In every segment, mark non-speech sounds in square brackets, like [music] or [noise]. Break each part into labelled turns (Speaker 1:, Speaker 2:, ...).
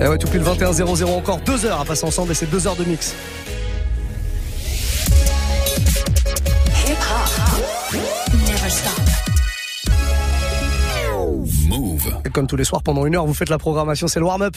Speaker 1: Et eh ouais, tout pile 21-0-0, encore deux heures à passer ensemble et c'est deux heures de mix. Et comme tous les soirs, pendant une heure, vous faites la programmation, c'est le warm-up.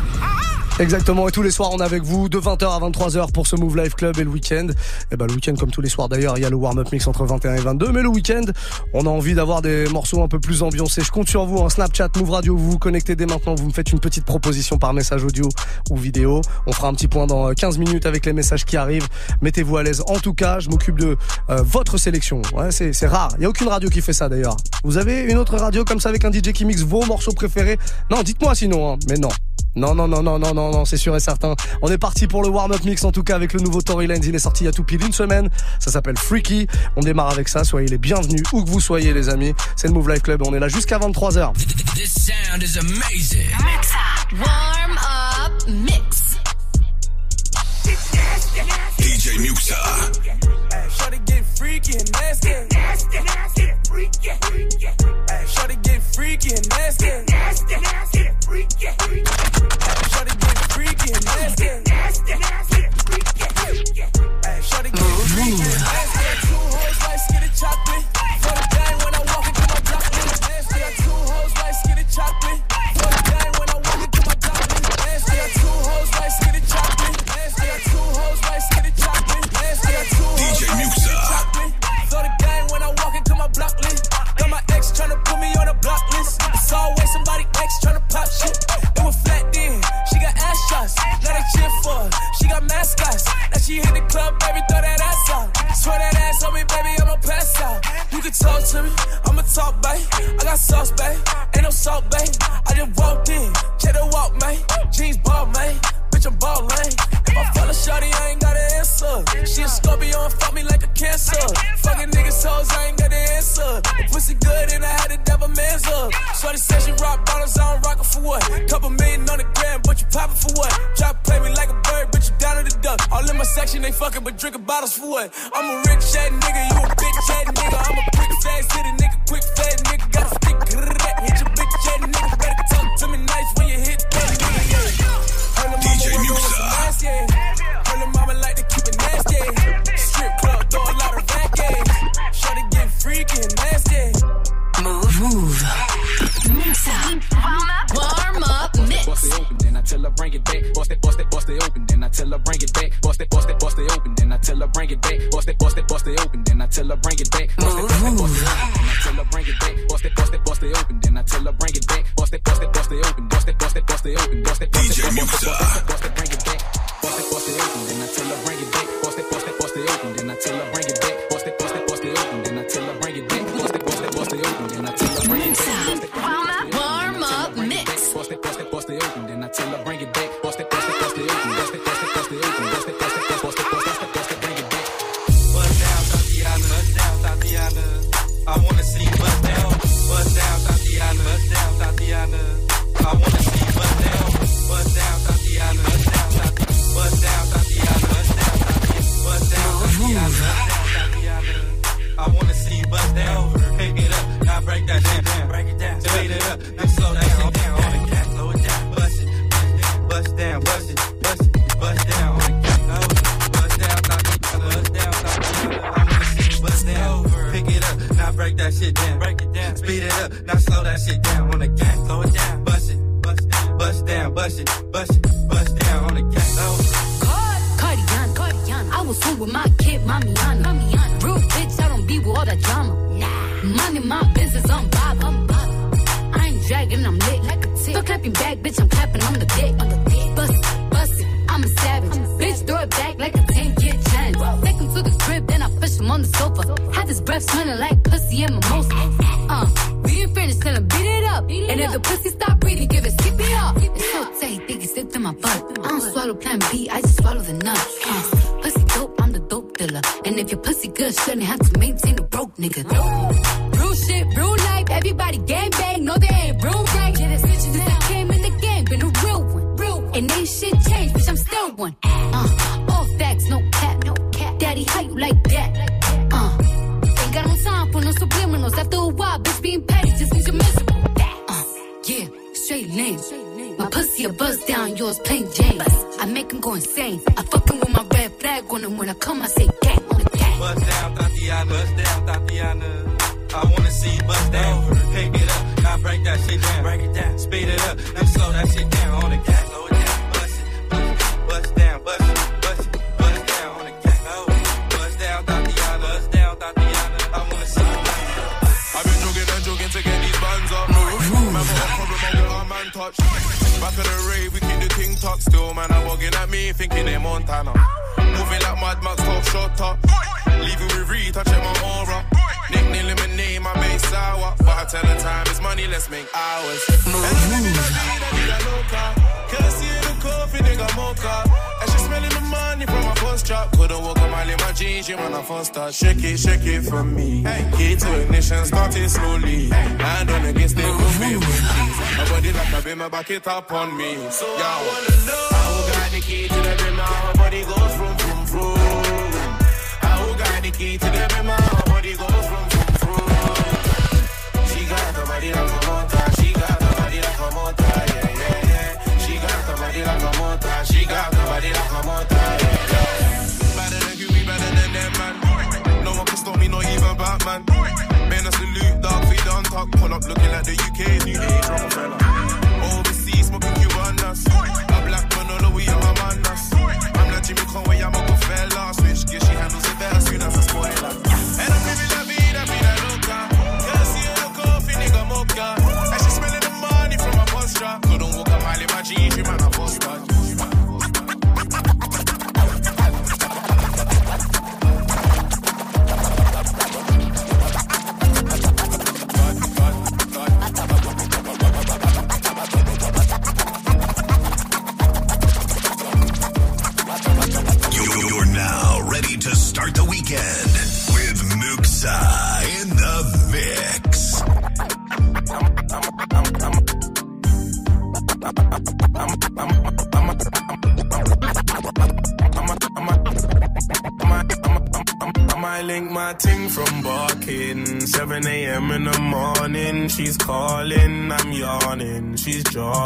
Speaker 1: Exactement, et tous les soirs on est avec vous de 20h à 23h pour ce Move Life Club et le week-end. Et ben le week-end comme tous les soirs d'ailleurs, il y a le warm-up mix entre 21 et 22, mais le week-end on a envie d'avoir des morceaux un peu plus ambiancés. Je compte sur vous, un hein. Snapchat, Move Radio, vous vous connectez dès maintenant, vous me faites une petite proposition par message audio ou vidéo. On fera un petit point dans euh, 15 minutes avec les messages qui arrivent. Mettez-vous à l'aise. En tout cas, je m'occupe de euh, votre sélection. Ouais, c'est, c'est rare, il y a aucune radio qui fait ça d'ailleurs. Vous avez une autre radio comme ça avec un DJ qui mixe vos morceaux préférés? Non, dites-moi sinon, hein. mais non. Non, non, non, non, non, non, non, c'est sûr et certain. On est parti pour le warm-up mix, en tout cas, avec le nouveau Tory Lanez. Il est sorti il y a tout pile une semaine. Ça s'appelle Freaky. On démarre avec ça. Soyez les bienvenus, où que vous soyez, les amis. C'est le Move Life Club. On est là jusqu'à 23h. This sound is amazing. Warm up mix. DJ Muxa.
Speaker 2: DJ Muxa.
Speaker 3: My pussy a
Speaker 4: buzz down, yours plain Jane. I make him go insane. I fucking with my red flag on him when I come, I say gang on the gang.
Speaker 5: Bust down, Tatiana. Bust down, Tatiana. I wanna see you bust down. Pick it up, now break that shit down. Break it down, speed it up, now slow that shit down on the cat. Slow it down, bust it, bust it, bust down, bust it,
Speaker 6: touch. Back of the rave, we keep the thing tucked still. Man, I'm walking at me, thinking they Montana. Moving like Mad Max, shot up. Leaving with Reed, touching my aura. Nickname my main sour. But I tell the time it's money, let's make hours. And I'm living la vida, vida loca. Can't see the coffee, nigga mocha. And she smelling the money from my first drop. Couldn't walk a mile in my jeans, I first start. Shake it, shake it for me. Key to ignition, slowly. Hand on against the with. My body like a back it up on me. So I wanna know how got the key to the body goes from, from, from. How who got the key to the She got the a motor, she got the a the a the a. Better than you, we better than them, man. No one can me, not even Batman. Man, a salute, dog, feet on top. Pull up looking like the UK's new age Rockefeller. Overseas, smoking Cubanas. A black Manolo, we are my manas. I'm like Jimmy Conway, I'm a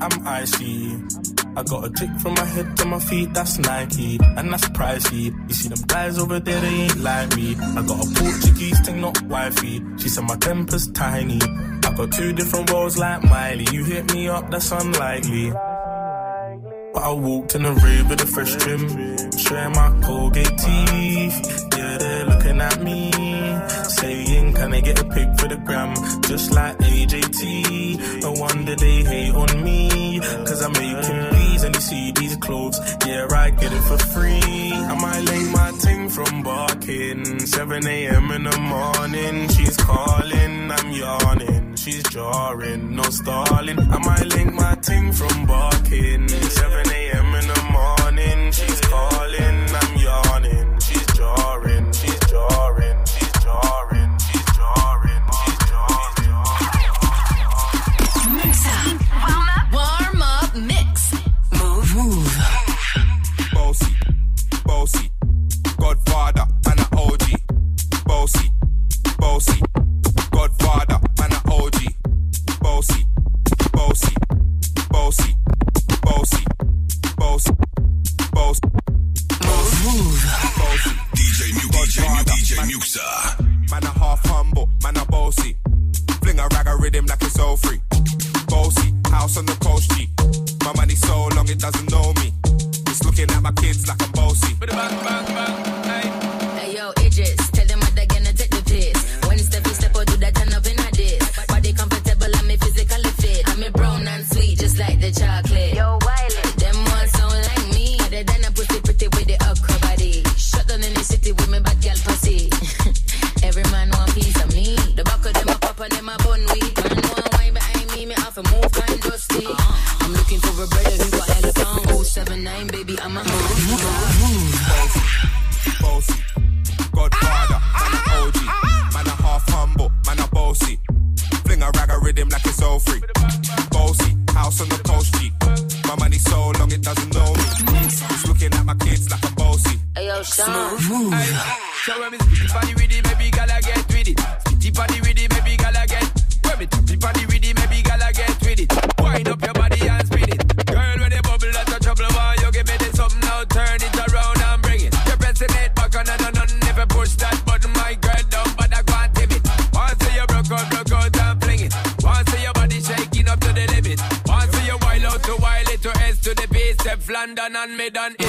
Speaker 6: I'm icy. I got a tick from my head to my feet, that's Nike, and that's pricey. You see them guys over there, they ain't like me. I got a Portuguese thing, not wifey. She said my temper's tiny. I got two different worlds like Miley. You hit me up, that's unlikely. But I walked in the rave with a fresh trim, showing my Colgate teeth. Yeah, they're looking at me, saying, Can I get a pic for the gram? Just like AJT. No wonder they hate on me, cause I'm making please and you see these clothes. Yeah, I get it for free. I might lay my ting from barking. 7 a.m. in the morning, she's calling, I'm yawning. She's jarring, no stalling. I might link my ting from barking. 7 a.m. in the morning, she's calling,
Speaker 7: done and me done it.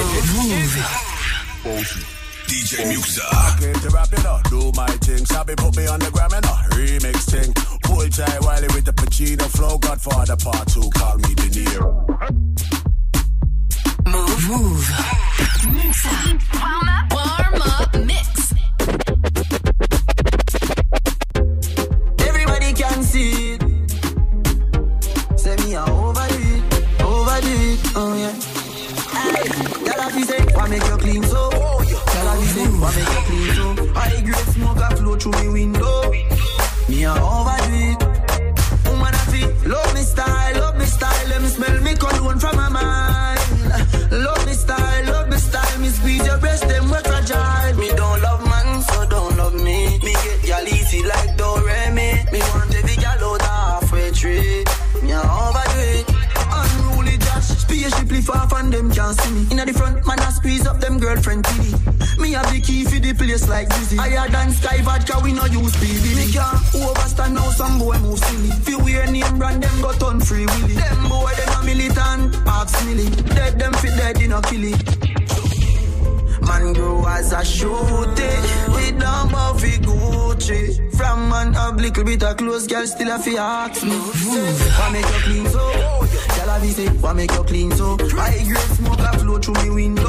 Speaker 2: DJ Muxa.
Speaker 8: Came to rap, it up, do my thing. Sabi put me on the gram, you know, remix thing. Pull Jai Wiley with the Pacino flow. Godfather part two, call me De Niro.
Speaker 9: Move, move. Muxa. Warm up, warm up, mix.
Speaker 10: like dizzy. Higher than sky vodka, we no use PB. Me can't overstand how some boy move silly. Feel wear name brand, them got on free willy. Them boy, them a militant, ask milly. Dead them fit dead, in a killy. Man grow as a shooter. We don't buffy Gucci. From man up little bit of clothes, girl still a fi ask me. Why make you clean so? Girl a be say, why make you clean so? I grade smoke a flow through me window.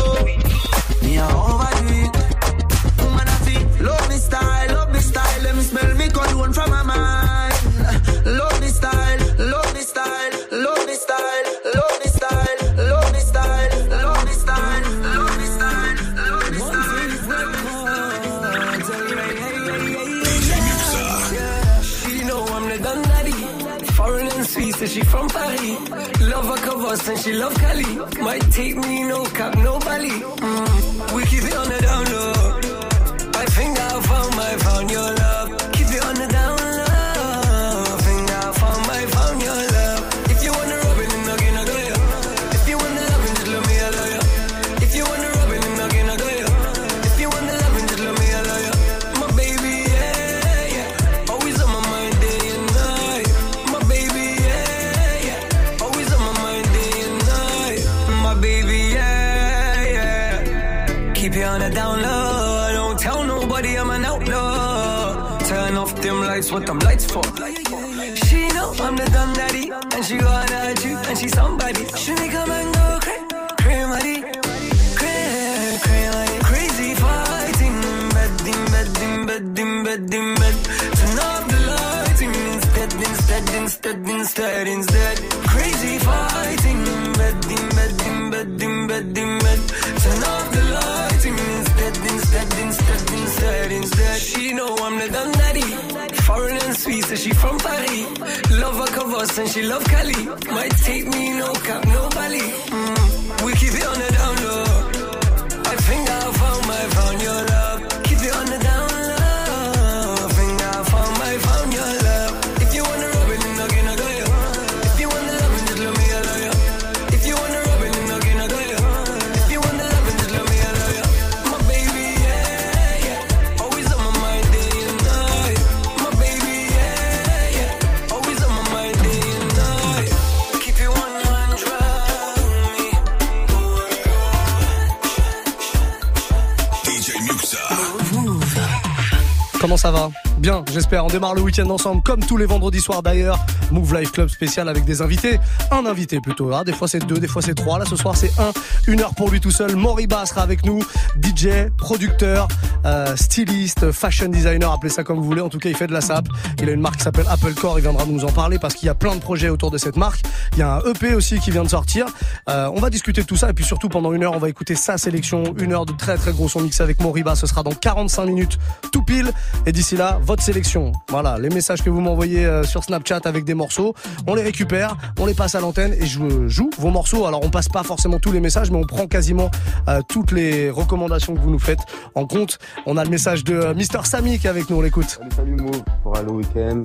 Speaker 11: J'espère. On démarre le week-end ensemble, comme tous les vendredis soirs d'ailleurs. Move Life Club spécial avec des invités. Un invité plutôt. Ah, des fois c'est deux, des fois c'est trois. Là ce soir c'est un. Une heure pour lui tout seul. Moriba sera avec nous. DJ, producteur, euh, styliste, fashion designer, appelez ça comme vous voulez. En tout cas, il fait de la sap. Il a une marque qui s'appelle Apple Core. Il viendra nous en parler parce qu'il y a plein de projets autour de cette marque. Il y a un EP aussi qui vient de sortir. Euh, on va discuter de tout ça et puis surtout pendant une heure, on va écouter sa sélection. Une heure de très très gros son mix avec Moriba. Ce sera dans 45 minutes tout pile. Et d'ici là, votre sélection. Voilà, les messages que vous m'envoyez euh, sur Snapchat avec des morceaux, on les récupère, on les passe à l'antenne et je joue vos morceaux. Alors on passe pas forcément tous les messages, mais on prend quasiment euh, toutes les recommandations que vous nous faites en compte. On a le message de euh, Mister Samy qui est avec nous, on l'écoute.
Speaker 12: Salut, salut Mo, pour aller au week-end,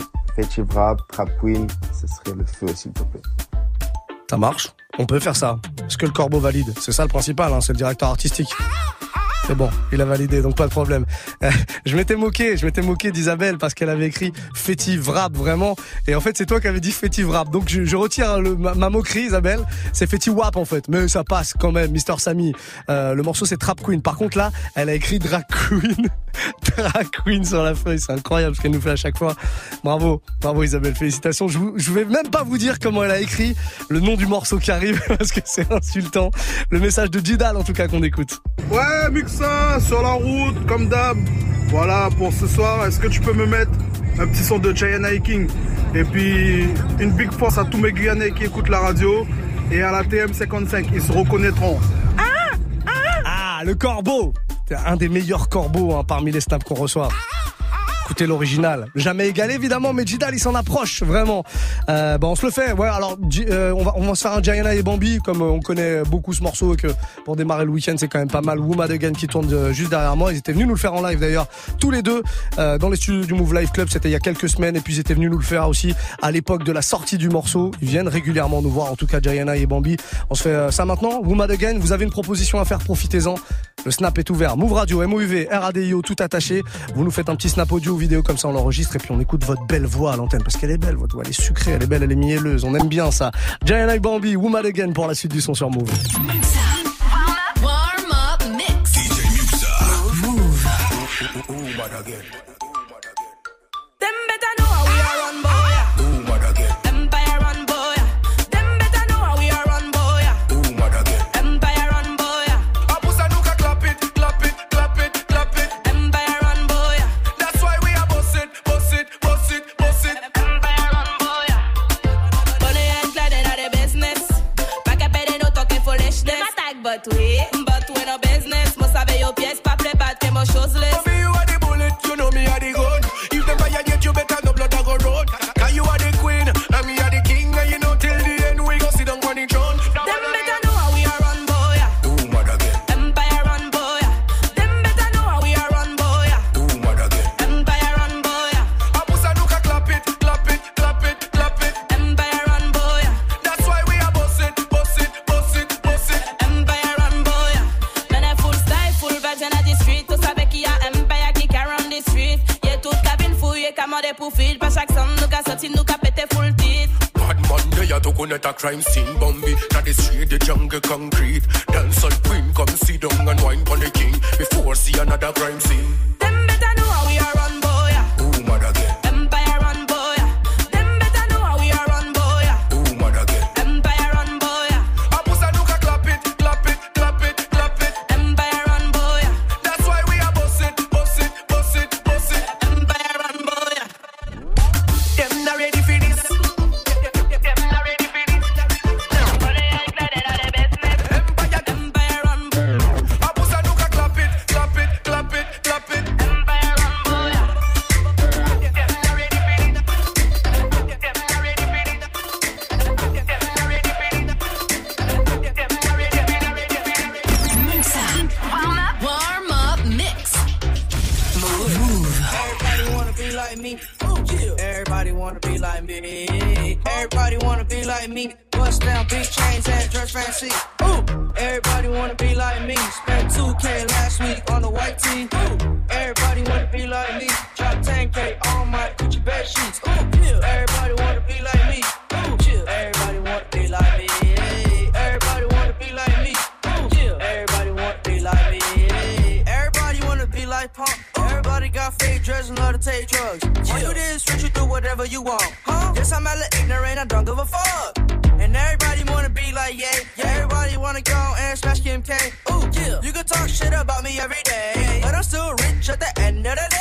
Speaker 12: Rap, Trap Queen, ce serait le feu s'il te plaît.
Speaker 11: Ça marche On peut faire ça. Est-ce que le corbeau valide? C'est ça le principal, hein, c'est le directeur artistique. C'est bon, il a validé, donc pas de problème. [laughs] Je m'étais moqué, je m'étais moqué d'Isabelle parce qu'elle avait écrit fétive rap vraiment, et en fait c'est toi qui avais dit fétive rap. Donc je, retire ma, moquerie, Isabelle. C'est fétive wap en fait, mais ça passe quand même. Mister Samy, Euh, le morceau c'est Trap Queen. Par contre là, elle a écrit Drag Queen, [laughs] Drag Queen sur la feuille. C'est incroyable ce qu'elle nous fait à chaque fois. Bravo, bravo Isabelle, félicitations. Je, vous, je vais même pas vous dire comment elle a écrit le nom du morceau qui arrive [laughs] parce que c'est insultant. Le message de Jidal en tout cas qu'on écoute.
Speaker 13: Ouais, Sur la route, comme d'hab. Voilà, pour ce soir, est-ce que tu peux me mettre un petit son de Giant Hiking Et puis, une big force à tous mes Guyanais qui écoutent la radio et à la TM55, ils se reconnaîtront.
Speaker 11: Ah, le corbeau C'est un des meilleurs corbeaux hein, parmi les snaps qu'on reçoit. Écoutez l'original. Jamais égalé évidemment, mais Jidal il s'en approche vraiment. Euh, bah, on se le fait. Ouais, alors euh, on, va, on va se faire un Gianna et Bambi comme euh, on connaît beaucoup ce morceau et que pour démarrer le week-end c'est quand même pas mal. Woman Again qui tourne euh, juste derrière moi. Ils étaient venus nous le faire en live d'ailleurs tous les deux euh, dans les studios du Move Live Club. C'était il y a quelques semaines et puis ils étaient venus nous le faire aussi à l'époque de la sortie du morceau. Ils viennent régulièrement nous voir. En tout cas Gianna et Bambi. On se fait euh, ça maintenant. Woman Again. Vous avez une proposition à faire. Profitez-en. Le snap est ouvert. Move Radio, MOUV, RADIO, tout attaché. Vous nous faites un petit snap audio vidéo comme ça, on l'enregistre et puis on écoute votre belle voix à l'antenne parce qu'elle est belle, votre voix, elle est sucrée, elle est belle, elle est mielleuse. On aime bien ça. Giant Eye Bambi, Woman Again pour la suite du son sur Move.
Speaker 14: Warm up mix.
Speaker 15: Them but we, but we no business. Must have your pièces, pas play bad, que most shoeless.
Speaker 16: For crime scene, Bambi. Now the street, the jungle concrete. And smash Kim K. Ooh, yeah. You can talk shit about me every day, but I'm still rich at the end of the day.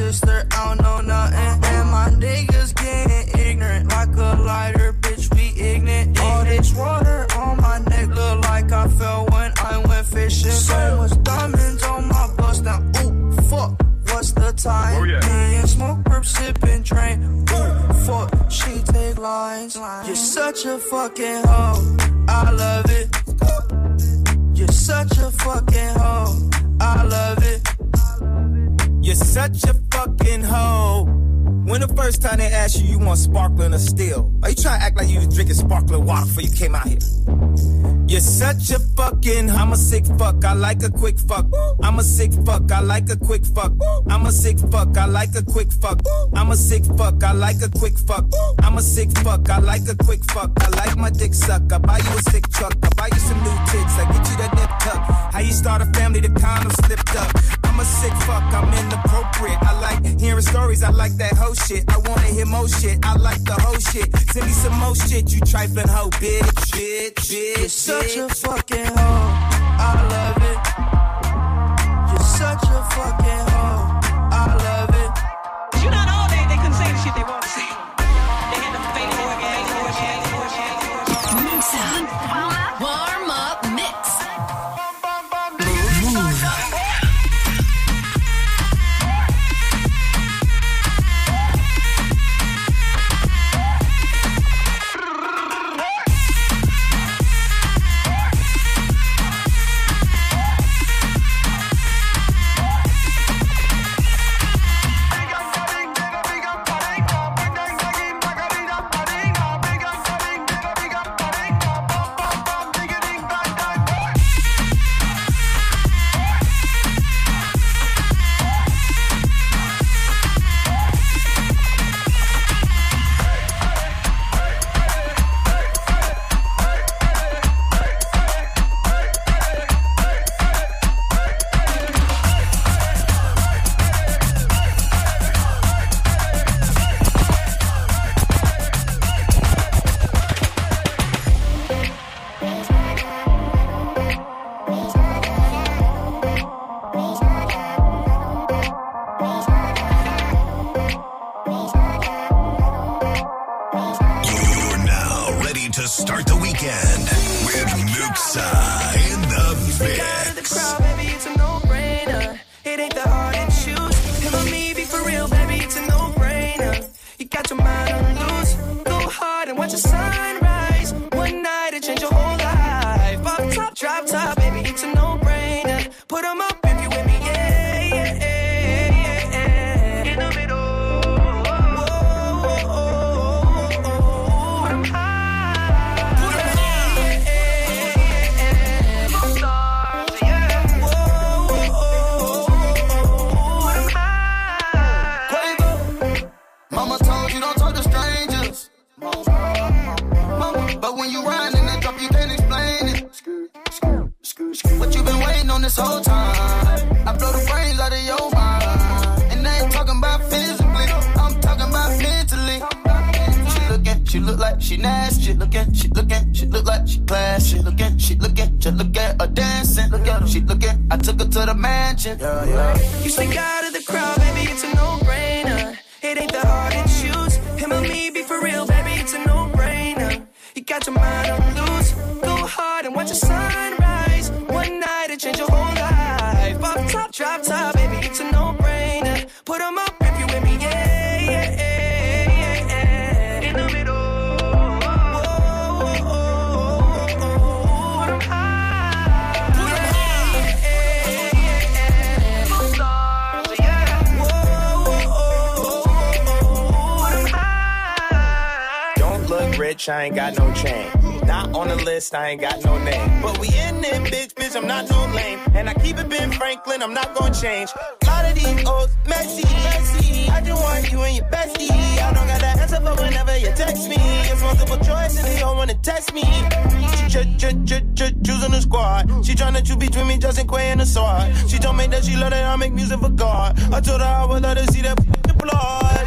Speaker 16: Sister. I don't know nothing. And my niggas getting ignorant like a lighter. Bitch, we ignorant. All this water on my neck look like I fell when I went fishing. So much diamonds on my bust now. Ooh, fuck. What's the time? Oh, yeah. Me and smoke, perp, sipping, train. Ooh, fuck. She take lines. You're such a fucking hoe. I love it. You're such a fucking hoe. I love it.
Speaker 17: You're such a fucking hoe. When the first time they asked you, you want sparkling or still? Are you trying to act like you was drinking sparkling water before you came out here? You're such a fucking, I'm a sick fuck, I like a quick fuck. I'm a sick fuck, I like a quick fuck. I'm a sick fuck, I like a quick fuck. I'm a sick fuck, I like a quick fuck. I'm a sick fuck, I like a quick fuck. I like my dick suck, I buy you a sick truck. I buy you some new tits, I get you that nip tuck. How you start a family, the condom slipped up. I'm a sick fuck, I'm inappropriate. I like hearing stories, I like that whole shit. I wanna hear more shit, I like the whole shit. Send me some more shit, you trifling hoe, bitch, bitch, bitch.
Speaker 16: You're such a fucking hoe. I love it. You're such a fucking hoe.
Speaker 18: The mansion. Yeah, yeah.
Speaker 16: You stick out of
Speaker 17: I ain't got no chain. Not on the list, I ain't got no name. But we in it, bitch, bitch, I'm not no lame. And I keep it Ben Franklin, I'm not gonna change. lot of these old messy, messy. I just want you and your bestie. I don't got the answer for whenever you text me. It's multiple choice and they don't wanna test me. She ch- ch- ch- ch- choosing the squad. She tryna choose between me, Justin Quay and the sword. She told me that she love that I make music for God. I told her I would let her see that f***ing blood.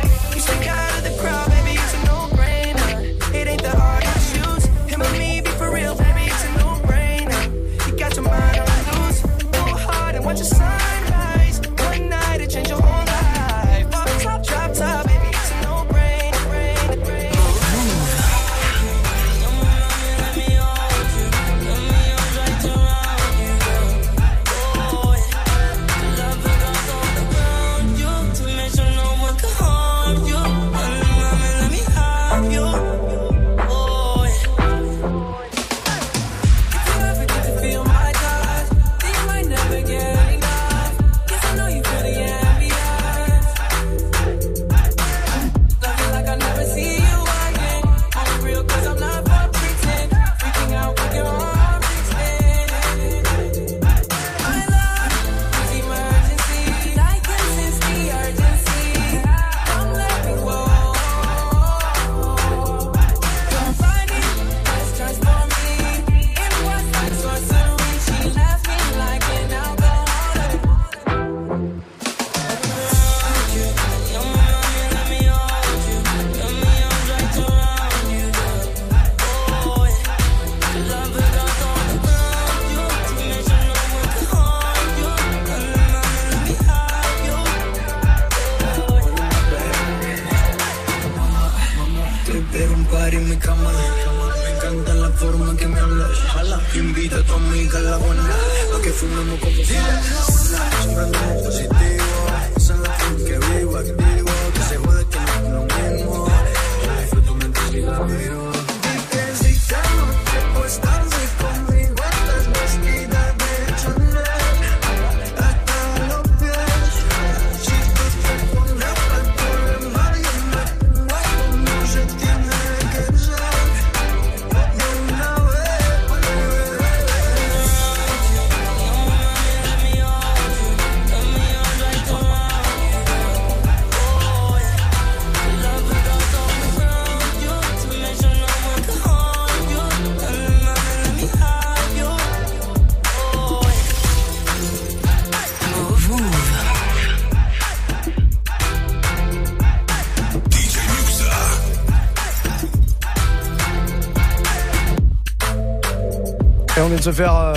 Speaker 11: Et on vient de se faire euh,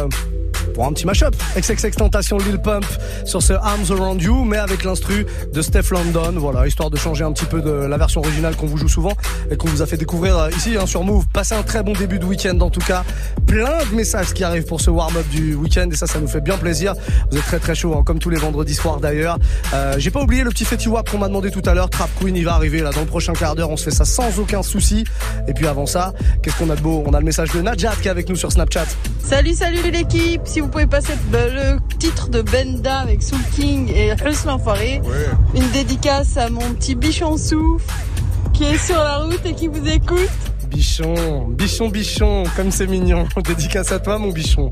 Speaker 11: pour un petit mashup. XXX Tentation Lil Pump sur ce Arms Around You, mais avec l'instru de Steph London. Voilà, histoire de changer un petit peu de la version originale qu'on vous joue souvent et qu'on vous a fait découvrir euh, ici hein, sur Move. Passez un très bon début de week-end en tout cas. Plein de messages qui arrivent pour ce warm-up du week-end et ça, ça nous fait bien plaisir. Vous êtes très très chaud, hein, comme tous les vendredis soirs d'ailleurs. Euh, J'ai pas oublié le petit Fetty Wap qu'on m'a demandé tout à l'heure. Trap Queen, il va arriver là dans le prochain quart d'heure. On se fait ça sans aucun souci. Et puis avant ça, qu'est-ce qu'on a de beau? On a le message de Najat qui est avec nous sur Snapchat.
Speaker 19: Salut, salut l'équipe. Pouvez passer bah, le titre de Benda avec Soul King et Hus l'enfoiré. Une dédicace à mon petit bichon souffle qui est sur la route et qui vous écoute.
Speaker 11: Bichon, bichon, bichon, comme c'est mignon. [laughs] Dédicace à toi, mon bichon.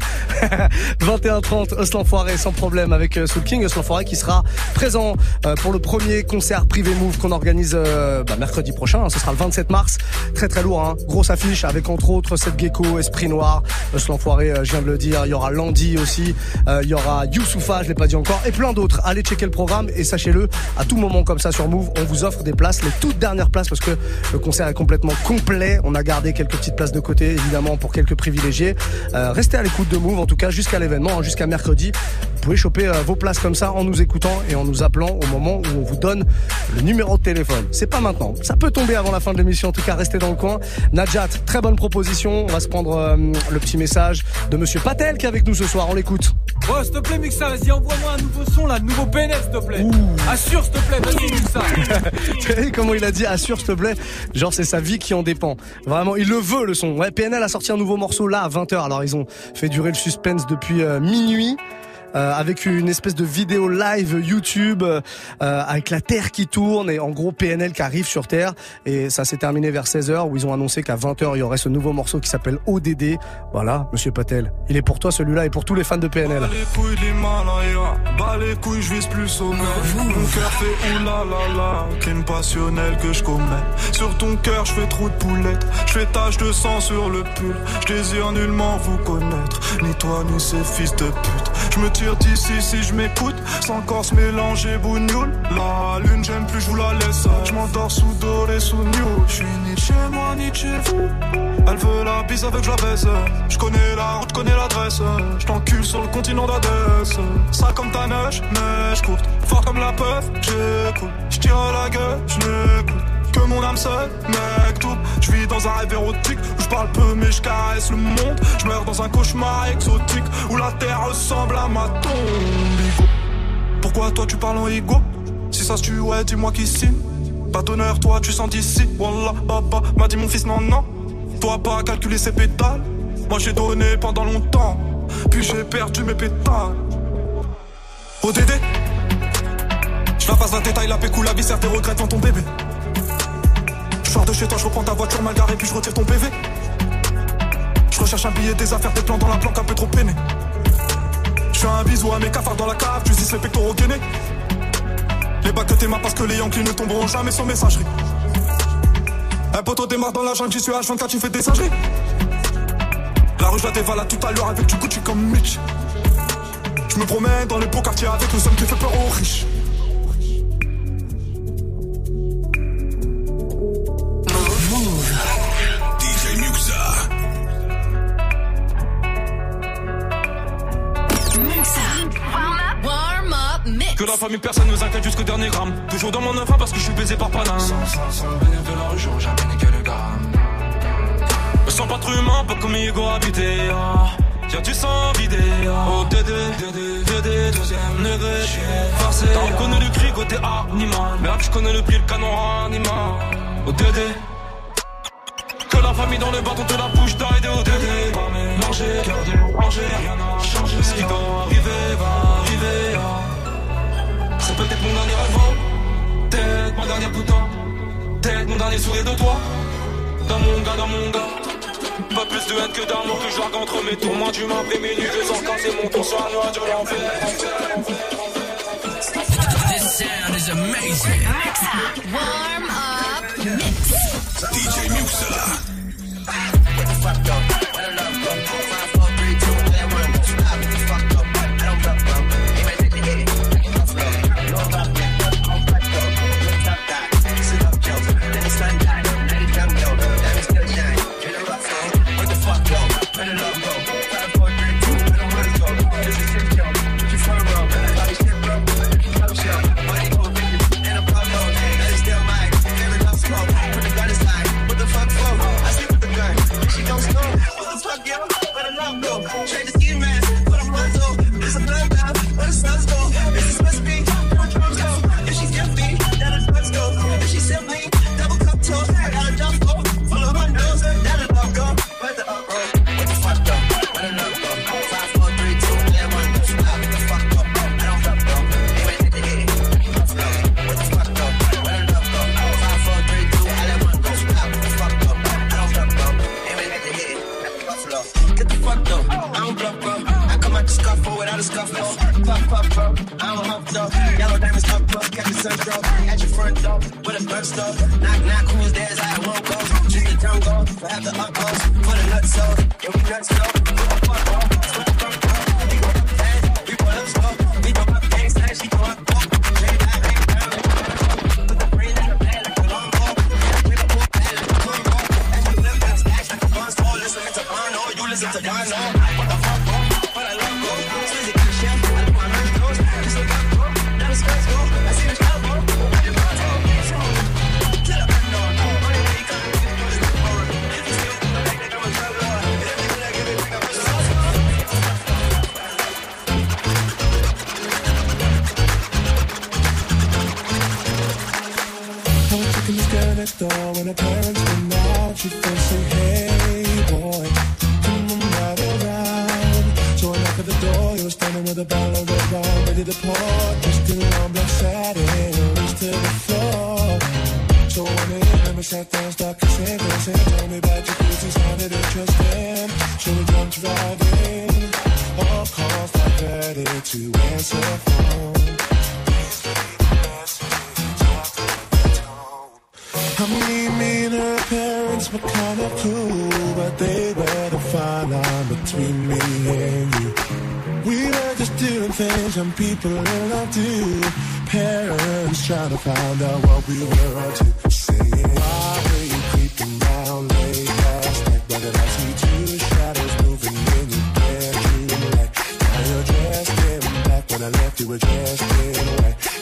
Speaker 11: 21h30, Os l'Enfoiré, sans problème, avec euh, Soul King. Os l'Enfoiré qui sera présent euh, pour le premier concert privé Move qu'on organise euh, bah, mercredi prochain. hein. Ce sera le 27 mars. Très très lourd, hein. Grosse affiche avec entre autres Seth Gecko, Esprit Noir, Os l'Enfoiré, euh, je viens de le dire. Il y aura Landy aussi. Il y aura Youssoufa, je l'ai pas dit encore. Et plein d'autres. Allez checker le programme et sachez-le, à tout moment comme ça sur Move, on vous offre des places, les toutes dernières places parce que le concert est complètement complet. On a gardé quelques petites places de côté, évidemment, pour quelques privilégiés. Euh, restez à l'écoute de Move, en tout cas, jusqu'à l'événement, hein, jusqu'à mercredi. Vous pouvez choper euh, vos places comme ça en nous écoutant et en nous appelant au moment où on vous donne le numéro de téléphone. C'est pas maintenant. Ça peut tomber avant la fin de l'émission. En tout cas, restez dans le coin. Najat, très bonne proposition. On va se prendre euh, le petit message de Monsieur Patel qui est avec nous ce soir. On l'écoute.
Speaker 20: Oh, s'il te plaît, Mixa, vas-y, envoie-moi un nouveau son, là, nouveau PNL, s'il te plaît. Assure, s'il te plaît, vas-y, Mixa. [laughs]
Speaker 11: Comment il a dit assure s'il te plaît Genre c'est sa vie qui en dépend. Vraiment, il le veut le son. Ouais, PNL a sorti un nouveau morceau là à 20h. Alors ils ont fait durer le suspense depuis euh, minuit. Euh, avec une espèce de vidéo live YouTube euh, avec la Terre qui tourne et en gros PNL qui arrive sur Terre et ça s'est terminé vers 16h où ils ont annoncé qu'à 20h il y aurait ce nouveau morceau qui s'appelle ODD. Voilà, monsieur Patel, il est pour toi celui-là et pour tous les fans de PNL.
Speaker 21: Bas les couilles de l'Himalaya, bas les couilles, je vise plus sommet. Mon cœur fait oulala, crime passionnel que je commets. Sur ton cœur, je fais trop de poulettes. Je fais tache de sang sur le pull. Je désire nullement vous connaître, ni toi ni ces fils de pute. Je me tire d'ici si je m'écoute, sans corps se mélanger bougnoule. La lune, j'aime plus, je vous la laisse. Je m'endors sous doré, sous new. Je suis ni chez moi, ni chez vous. Elle veut la bise avec je la baisse. Je connais la route, connais l'adresse. Je sur le continent d'Adès. Ça comme ta neige, neige courte. Fort comme la peuf, j'écoute. Je tire la gueule, je. Que mon âme seule, mec, tout. Je vis dans un rêve érotique où je parle peu mais je caresse le monde. Je meurs dans un cauchemar exotique où la terre ressemble à ma tombe. Pourquoi toi tu parles en ego Si ça se tue, ouais, dis-moi qui signe. Pas d'honneur, toi tu sens d'ici. Wallah, baba, m'a dit mon fils, non, non. Toi pas calculer ses pétales. Moi j'ai donné pendant longtemps. Puis j'ai perdu mes pétales. ODD Je la passe la détail, la pécou, la viscère, tes regrets devant ton bébé. Je sors de chez toi, je reprends ta voiture mal garée, puis je retire ton PV. Je recherche un billet, des affaires, des plans dans la planque, un peu trop peiné. Je fais un bisou à mes cafards dans la cave, tu dis les pectoraux gainés. Les bacs que tes parce que les Yankees ne tomberont jamais sans messagerie. Un poteau démarre dans la jungle, j'y suis H24, tu fais des singeries. La rue, je la dévalade tout à l'heure avec du Gucci comme Mitch. Je me promène dans les beaux quartiers avec le somme qui fait peur aux riches.
Speaker 20: Famille, personne nous inquiète jusqu'au dernier gramme. Toujours dans mon enfant parce que je suis baisé par Paname. Sans, sans, sans de la jour, jamais né que le gramme. Me sens pas trop humain, pas comme Hugo habité. ah. Y'a du sang vidé. ah. Oh, Dédé, Dédé, Dédé, deuxième degré. J'suis forcé. T'as reconnu le cri côté animal. Je connais le prix, le canon animal. Oh, Dédé. Que la famille dans le bâton te la bouche d'aide au Dédé. Mélanger, cœur dérangé, rien n'a changé. Ce qui doit arriver va ah. Peut-être mon dernier rêve, peut-être ma dernière putain, peut-être mon dernier sourire de toi. Dans mon gars, dans mon gars. Pas plus de haine que d'amour que je largue entre mes tours. Moi, tu pris minutes, je sens quand c'est mon tour sur la noix de l'enfer.
Speaker 7: This sound is amazing.
Speaker 14: Warm up mix.
Speaker 18: DJ Muxa.
Speaker 10: we to
Speaker 22: say. Why were you creeping down I see two shadows moving in you're dressed in black when I left you were dressed in white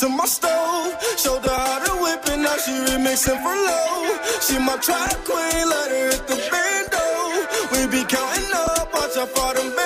Speaker 22: to
Speaker 23: my
Speaker 13: stove. Showed her how to whip and now she remixing for low. She my trap queen, let her hit the bando. We be counting up, watch out for them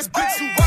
Speaker 13: this bitch, you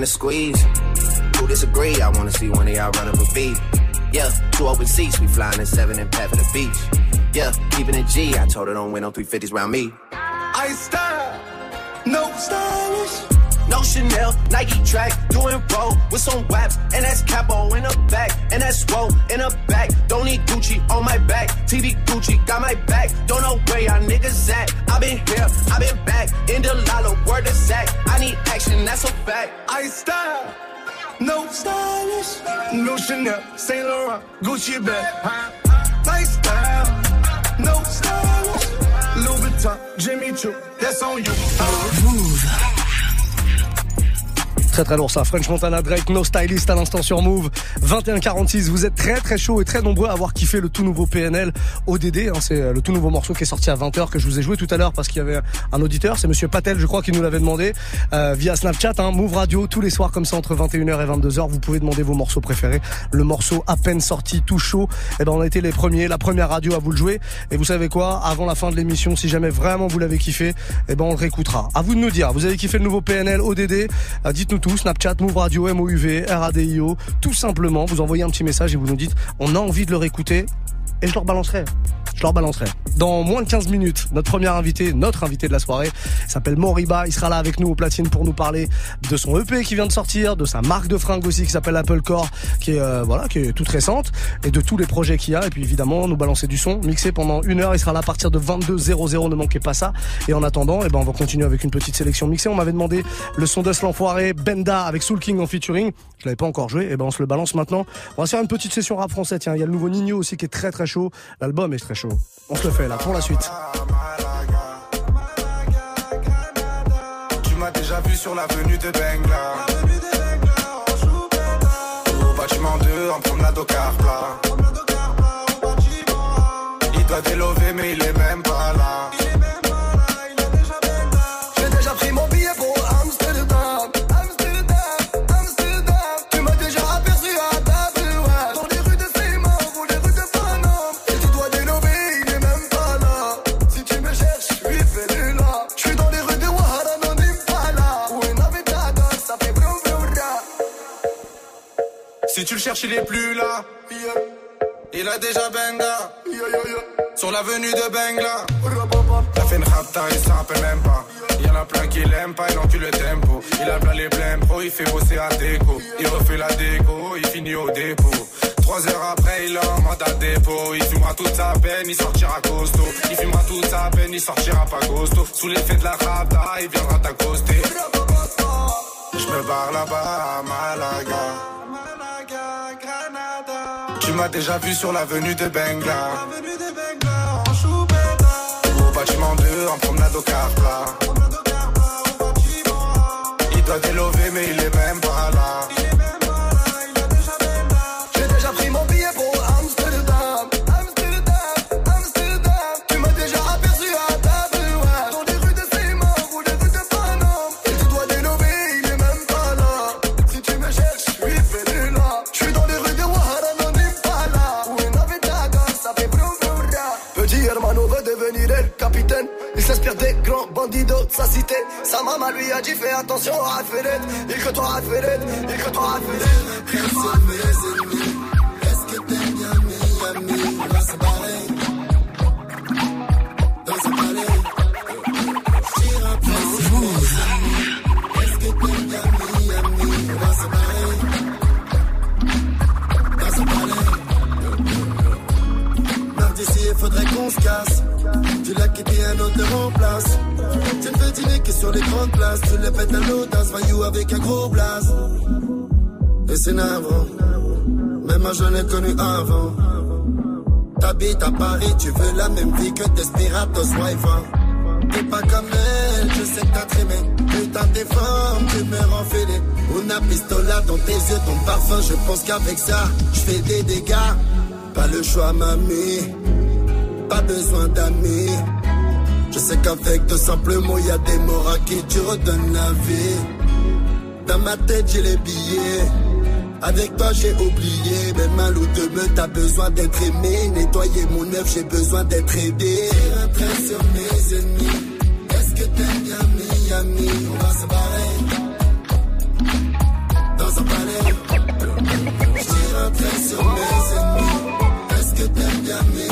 Speaker 13: in
Speaker 18: a squeeze. Who disagree? I wanna see one of y'all run up a beat. Yeah, two open seats, we flying in seven and pat for the beach. Yeah, keeping it G, I told her don't win no 350s round me.
Speaker 13: I style, no stylish.
Speaker 18: No Chanel, Nike track, doing roll with some waps, and that's capo in the back, and that's roll in the back. Don't need Gucci on my back, TV Gucci got my back. Don't know where y'all niggas at. I been here, I been back, in the lala, word to Zach. I need action, that's a fact.
Speaker 13: I style. No stylish, no Chanel, Saint Laurent, Gucci bag. Nice style, no stylish, Louis Vuitton, Jimmy Choo, that's on you.
Speaker 11: Move. Très très lourd ça, French Montana Drake, No Stylist à l'instant sur Move, 21-46, vous êtes très très chaud et très nombreux à avoir kiffé le tout nouveau PNL ODD, hein, c'est euh, le tout nouveau morceau qui est sorti à 20h que je vous ai joué tout à l'heure parce qu'il y avait un auditeur, c'est monsieur Patel je crois qui nous l'avait demandé, euh, via Snapchat, hein, Move Radio, tous les soirs comme ça entre 21h et 22h, vous pouvez demander vos morceaux préférés, le morceau à peine sorti, tout chaud, et ben on a été les premiers, la première radio à vous le jouer, et vous savez quoi, avant la fin de l'émission, si jamais vraiment vous l'avez kiffé, et ben on le réécoutera. À vous de nous dire, vous avez kiffé le nouveau PNL ODD, Euh, dites-nous tout, Snapchat, Move Radio, MOUV, RADIO, tout simplement, vous envoyez un petit message et vous nous dites, on a envie de le réécouter, et je leur balancerai. Je leur balancerai. Dans moins de 15 minutes, notre premier invité, notre invité de la soirée, s'appelle Moriba. Il sera là avec nous au platine pour nous parler de son EP qui vient de sortir, de sa marque de fringues aussi qui s'appelle Apple Core, qui est euh, voilà, qui est toute récente, et de tous les projets qu'il y a. Et puis évidemment, nous balancer du son, mixé pendant une heure. Il sera là à partir de 22h00. Ne manquez pas ça. Et en attendant, eh ben on va continuer avec une petite sélection mixée. On m'avait demandé le son d'Us l'enfoiré, Benda avec Soul King en featuring. Je l'avais pas encore joué. Et ben on se le balance maintenant. On va se faire une petite session rap français. Tiens, il y a le nouveau Nino aussi qui est très très chaud. L'album est très chaud. On se le fait là pour la suite.
Speaker 13: Tu m'as déjà vu sur l'avenue de Bengla. Au bâtiment 2, en promenade au car Si tu le cherches, il est plus là. Il a déjà Benga. Sur l'avenue de Bengla. T'as fait une rapta, il s'en rappelle même pas. Y'en a plein qui l'aiment pas, il encule le tempo. Il a plein les blèmes pro, il fait à déco. Il refait la déco, il finit au dépôt. Trois heures après, il est en mandat dépôt. Il fumera toute sa peine, il sortira costaud. Il fumera toute sa peine, il sortira pas costaud. Sous l'effet de la rapta, il viendra t'accoster. Je me barre là-bas à Malaga. Tu m'as déjà vu sur l'avenue de Bengla. Au bâtiment 2, en promenade au car plat. Il doit délover, mais il est sa maman lui a dit fais attention à Ferret. Il que toi à Ferret, il que toi à Ferret. Il que toi à Ferret.
Speaker 24: Est-ce que t'aimes bien Miami On va se barrer dans un palais. Tire un peu sur mes Est-ce que un palais. Mardi, si il faudrait qu'on se casse. Tu l'as quitté, un autre te remplace. Tu ne veux dîner que sur les grandes places. Tu les pètes à l'audace, voyou avec un gros blaze. Et c'est navrant. Même moi je l'ai connu avant. T'habites à Paris, tu veux la même vie que Desperados wife. hein. T'es pas comme elle, je sais que t'as trémé. Putain, t'es forme, tu me rends fêlé. Una pistola dans tes yeux, ton parfum. Je pense qu'avec ça, je fais des dégâts. Pas le choix, mamie. Pas besoin d'amis. Je sais qu'avec de simples mots, y a des morts à qui tu redonnes la vie. Dans ma tête, j'ai les billets. Avec toi, j'ai oublié. Même mal ou de me, t'as besoin d'être aimé. Nettoyer mon œuvre, j'ai besoin d'être aidé. Un trait sur mes ennemis. Est-ce que t'aimes bien Miami? On va se barrer. Dans un palais. Tire un trait sur mes ennemis. Est-ce que t'aimes bien Miami?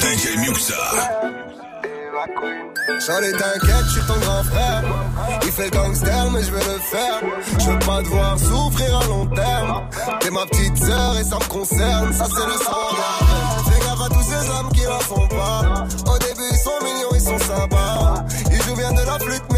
Speaker 24: DJ Muxa. T'inquiète, je suis ton grand frère. Il fait gangster, mais je vais le faire. Je veux pas devoir souffrir à long terme. T'es ma petite sœur et ça me concerne, ça c'est le sang. Fais gaffe à tous ces hommes qui la font pas. Au début,
Speaker 25: Afrique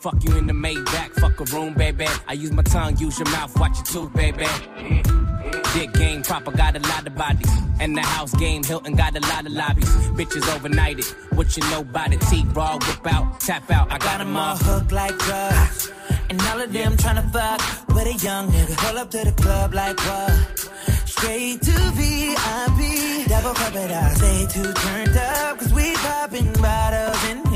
Speaker 25: Fuck you in the Maybach, fuck a room, baby. I use my tongue, use your mouth, watch your tooth, baby. Dick game proper, got a lot of bodies. And the house game, Hilton got a lot of lobbies. Bitches overnighted, what you know about it? T-Raw, whip out, tap out. I got them all hooked like drugs.
Speaker 17: And all of them tryna fuck with a young nigga. Pull up to the club like what? Straight to VIP. Double cup it up, stay too turned up. Cause we popping bottles and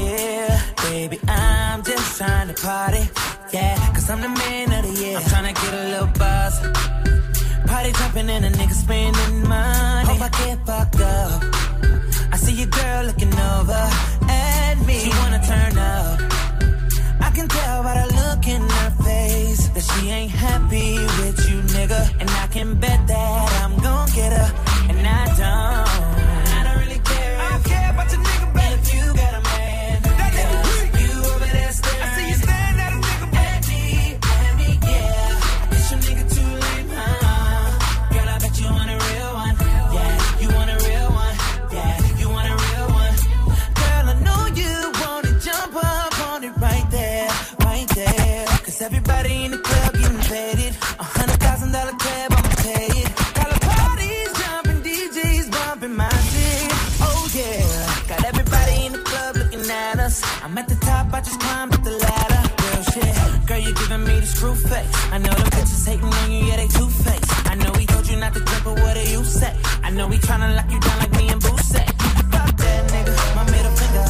Speaker 17: Party jumping and a nigga spending money. Hope I get fucked up. I see your girl looking over at me. She wanna turn up. I can tell by the look in her face that she ain't happy with you, nigga. And I can bet that I'm gonna get her. be tryna lock you down like me and Boo said. Fuck that nigga, my middle finger.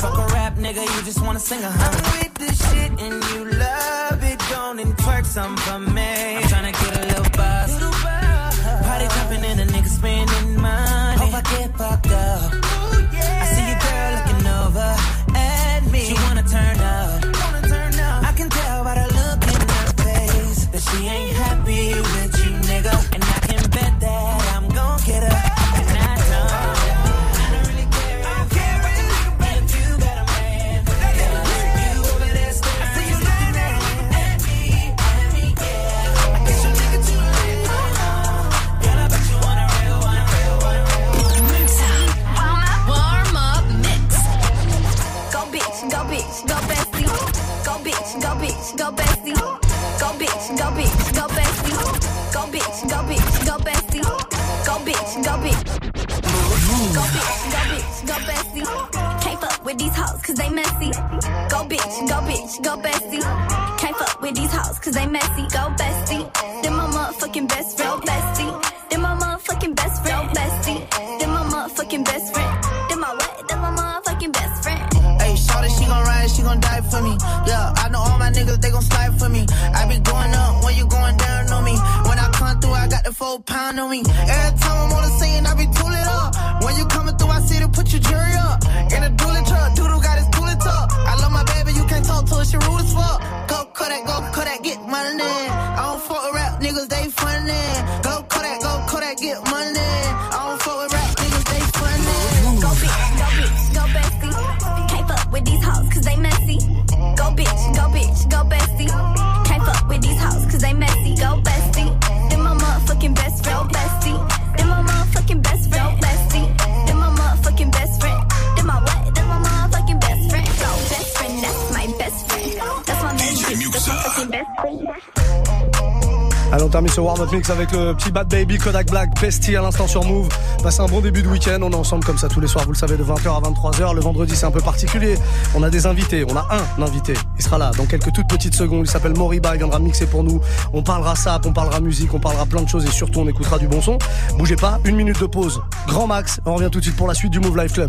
Speaker 17: Fuck a rap nigga, you just wanna sing a huh? I'm with this shit and you love it, don't twerk some for me.
Speaker 26: mix
Speaker 11: avec le petit Bad Baby, Kodak Black, Presti à l'instant sur Move. Passez un bon début de week-end. On est ensemble comme ça tous les soirs, vous le savez, de 20h à 23h. Le vendredi, c'est un peu particulier. On a des invités. On a un invité. Il sera là dans quelques toutes petites secondes. Il s'appelle Moriba. Il viendra mixer pour nous. On parlera sap, on parlera musique, on parlera plein de choses et surtout, on écoutera du bon son. Bougez pas. Une minute de pause. Grand max. On revient tout de suite pour la suite du Move Life Club.